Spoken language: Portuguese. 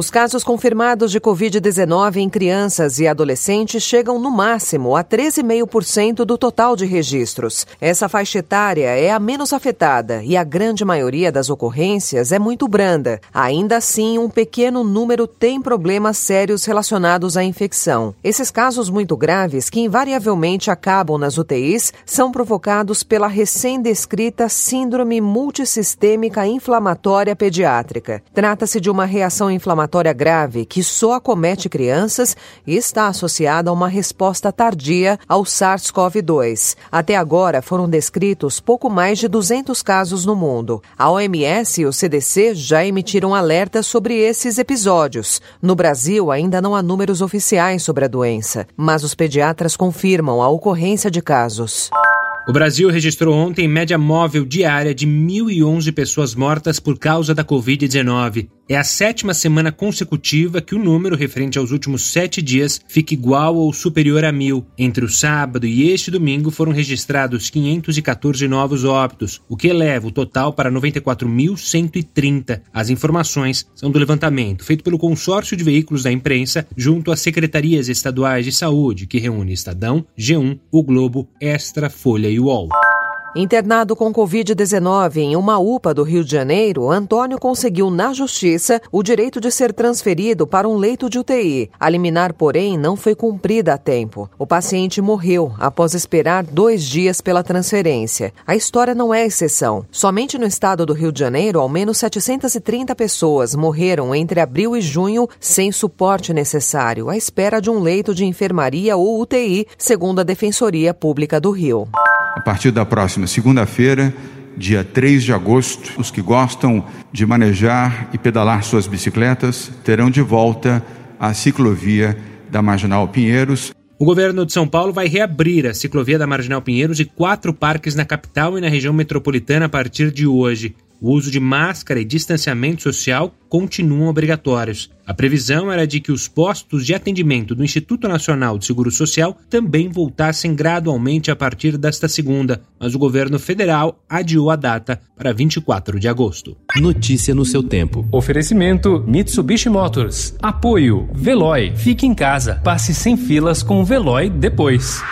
Os casos confirmados de Covid-19 em crianças e adolescentes chegam no máximo a 13,5% do total de registros. Essa faixa etária é a menos afetada e a grande maioria das ocorrências é muito branda. Ainda assim, um pequeno número tem problemas sérios relacionados à infecção. Esses casos muito graves, que invariavelmente acabam nas UTIs, são provocados pela recém-descrita Síndrome Multissistêmica Inflamatória Pediátrica. Trata-se de uma reação inflamatória inflamatória grave que só acomete crianças e está associada a uma resposta tardia ao SARS-CoV-2. Até agora foram descritos pouco mais de 200 casos no mundo. A OMS e o CDC já emitiram alertas sobre esses episódios. No Brasil, ainda não há números oficiais sobre a doença, mas os pediatras confirmam a ocorrência de casos. O Brasil registrou ontem média móvel diária de 1.011 pessoas mortas por causa da Covid-19. É a sétima semana consecutiva que o número referente aos últimos sete dias fica igual ou superior a mil. Entre o sábado e este domingo foram registrados 514 novos óbitos, o que eleva o total para 94.130. As informações são do levantamento feito pelo consórcio de veículos da imprensa junto às secretarias estaduais de saúde, que reúne Estadão, G1, O Globo, Extra, Folha e UOL. Internado com Covid-19 em uma UPA do Rio de Janeiro, Antônio conseguiu na justiça o direito de ser transferido para um leito de UTI. A liminar, porém, não foi cumprida a tempo. O paciente morreu após esperar dois dias pela transferência. A história não é exceção. Somente no estado do Rio de Janeiro, ao menos 730 pessoas morreram entre abril e junho sem suporte necessário, à espera de um leito de enfermaria ou UTI, segundo a Defensoria Pública do Rio. A partir da próxima segunda-feira, dia 3 de agosto, os que gostam de manejar e pedalar suas bicicletas terão de volta a ciclovia da Marginal Pinheiros. O governo de São Paulo vai reabrir a ciclovia da Marginal Pinheiros e quatro parques na capital e na região metropolitana a partir de hoje. O uso de máscara e distanciamento social continuam obrigatórios. A previsão era de que os postos de atendimento do Instituto Nacional de Seguro Social também voltassem gradualmente a partir desta segunda, mas o governo federal adiou a data para 24 de agosto. Notícia no seu tempo. Oferecimento Mitsubishi Motors. Apoio Veloy. Fique em casa. Passe sem filas com o Veloy depois.